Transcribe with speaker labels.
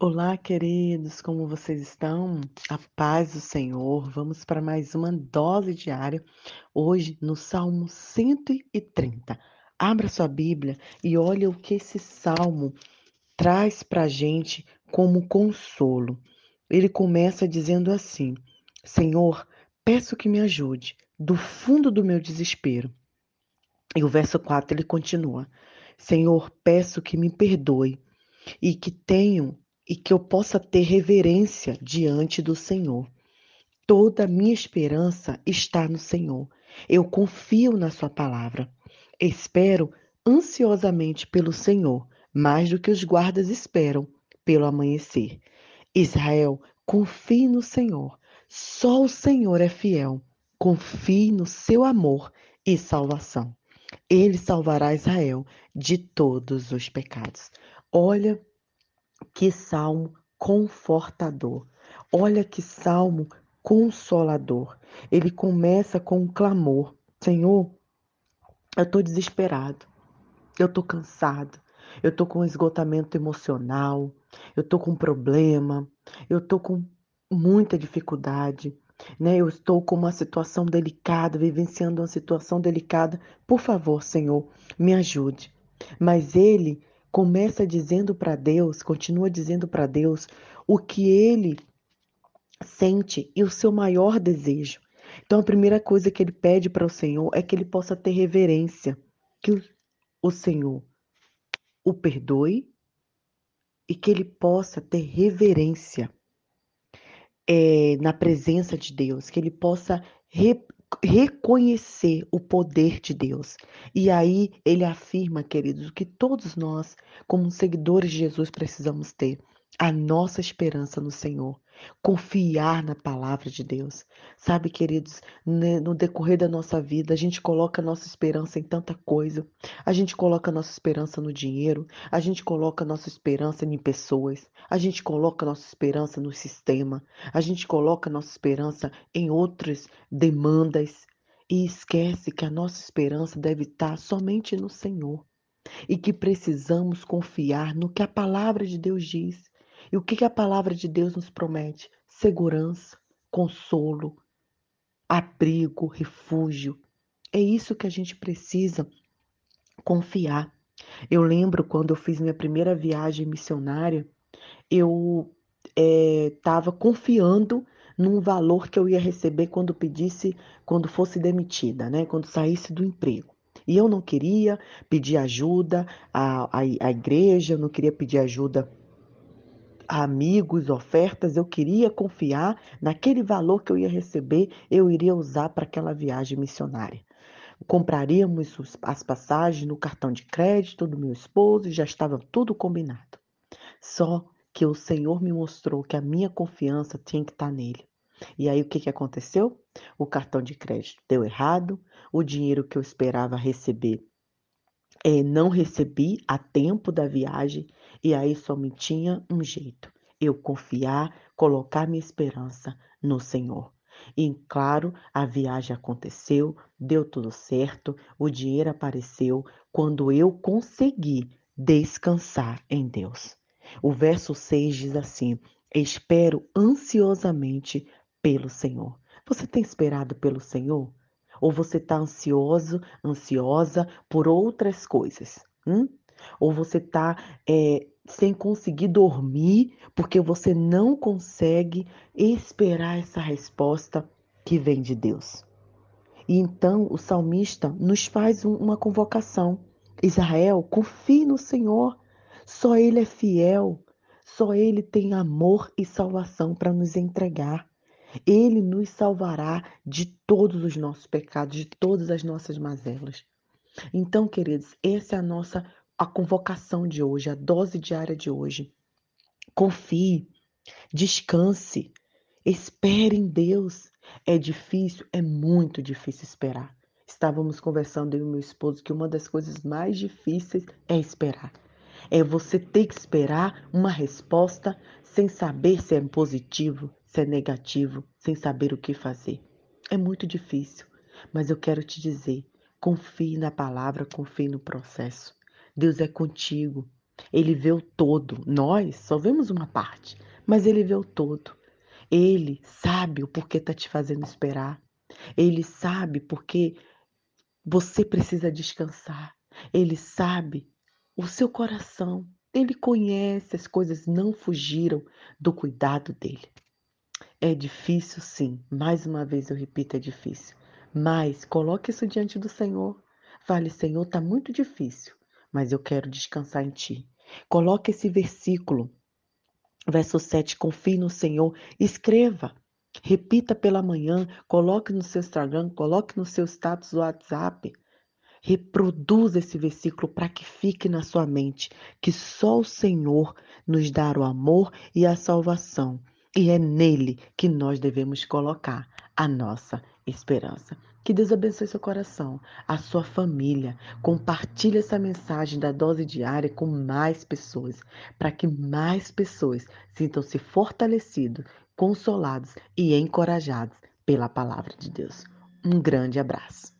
Speaker 1: Olá, queridos, como vocês estão? A paz do Senhor. Vamos para mais uma dose diária, hoje no Salmo 130. Abra sua Bíblia e olha o que esse salmo traz para a gente como consolo. Ele começa dizendo assim: Senhor, peço que me ajude do fundo do meu desespero. E o verso 4 ele continua: Senhor, peço que me perdoe e que tenham e que eu possa ter reverência diante do Senhor. Toda a minha esperança está no Senhor. Eu confio na Sua palavra. Espero ansiosamente pelo Senhor, mais do que os guardas esperam pelo amanhecer. Israel, confie no Senhor. Só o Senhor é fiel. Confie no seu amor e salvação. Ele salvará Israel de todos os pecados. Olha que salmo confortador. Olha que salmo consolador. Ele começa com um clamor: Senhor, eu estou desesperado, eu estou cansado, eu estou com esgotamento emocional, eu estou com problema, eu estou com muita dificuldade. Né? Eu estou com uma situação delicada, vivenciando uma situação delicada. Por favor, Senhor, me ajude. Mas ele começa dizendo para Deus, continua dizendo para Deus o que ele sente e o seu maior desejo. Então, a primeira coisa que ele pede para o Senhor é que ele possa ter reverência, que o Senhor o perdoe e que ele possa ter reverência é, na presença de Deus, que ele possa re, reconhecer o poder de Deus. E aí ele afirma, queridos, que todos nós, como seguidores de Jesus, precisamos ter a nossa esperança no Senhor, confiar na palavra de Deus. Sabe, queridos, né, no decorrer da nossa vida, a gente coloca a nossa esperança em tanta coisa. A gente coloca a nossa esperança no dinheiro, a gente coloca a nossa esperança em pessoas, a gente coloca a nossa esperança no sistema, a gente coloca a nossa esperança em outras demandas e esquece que a nossa esperança deve estar somente no Senhor e que precisamos confiar no que a palavra de Deus diz. E o que, que a palavra de Deus nos promete? Segurança, consolo, abrigo, refúgio. É isso que a gente precisa confiar. Eu lembro quando eu fiz minha primeira viagem missionária, eu estava é, confiando num valor que eu ia receber quando pedisse, quando fosse demitida, né? Quando saísse do emprego. E eu não queria pedir ajuda à, à, à igreja, eu não queria pedir ajuda amigos, ofertas, eu queria confiar naquele valor que eu ia receber, eu iria usar para aquela viagem missionária. Compraríamos as passagens no cartão de crédito do meu esposo e já estava tudo combinado. Só que o Senhor me mostrou que a minha confiança tinha que estar nele. E aí o que, que aconteceu? O cartão de crédito deu errado, o dinheiro que eu esperava receber é, não recebi a tempo da viagem e aí só me tinha um jeito: eu confiar, colocar minha esperança no Senhor. E claro, a viagem aconteceu, deu tudo certo, o dinheiro apareceu quando eu consegui descansar em Deus. O verso 6 diz assim: Espero ansiosamente pelo Senhor. Você tem esperado pelo Senhor? Ou você está ansioso, ansiosa por outras coisas? Hum? Ou você está é, sem conseguir dormir porque você não consegue esperar essa resposta que vem de Deus? E então o salmista nos faz uma convocação. Israel, confie no Senhor, só Ele é fiel, só Ele tem amor e salvação para nos entregar. Ele nos salvará de todos os nossos pecados, de todas as nossas mazelas. Então, queridos, essa é a nossa a convocação de hoje, a dose diária de hoje. Confie, descanse, espere em Deus. É difícil, é muito difícil esperar. Estávamos conversando eu e meu esposo que uma das coisas mais difíceis é esperar. É você ter que esperar uma resposta sem saber se é positivo, se é negativo, sem saber o que fazer. É muito difícil, mas eu quero te dizer: confie na palavra, confie no processo. Deus é contigo. Ele vê o todo. Nós só vemos uma parte, mas ele vê o todo. Ele sabe o porquê está te fazendo esperar. Ele sabe porque você precisa descansar. Ele sabe o seu coração. Ele conhece as coisas, não fugiram do cuidado dele. É difícil, sim. Mais uma vez eu repito, é difícil. Mas coloque isso diante do Senhor. Fale, Senhor, está muito difícil, mas eu quero descansar em Ti. Coloque esse versículo, verso 7, confie no Senhor. Escreva, repita pela manhã, coloque no seu Instagram, coloque no seu status do WhatsApp. Reproduza esse versículo para que fique na sua mente que só o Senhor nos dá o amor e a salvação. E é nele que nós devemos colocar a nossa esperança. Que Deus abençoe seu coração, a sua família. Compartilhe essa mensagem da dose diária com mais pessoas, para que mais pessoas sintam-se fortalecidos, consolados e encorajados pela palavra de Deus. Um grande abraço.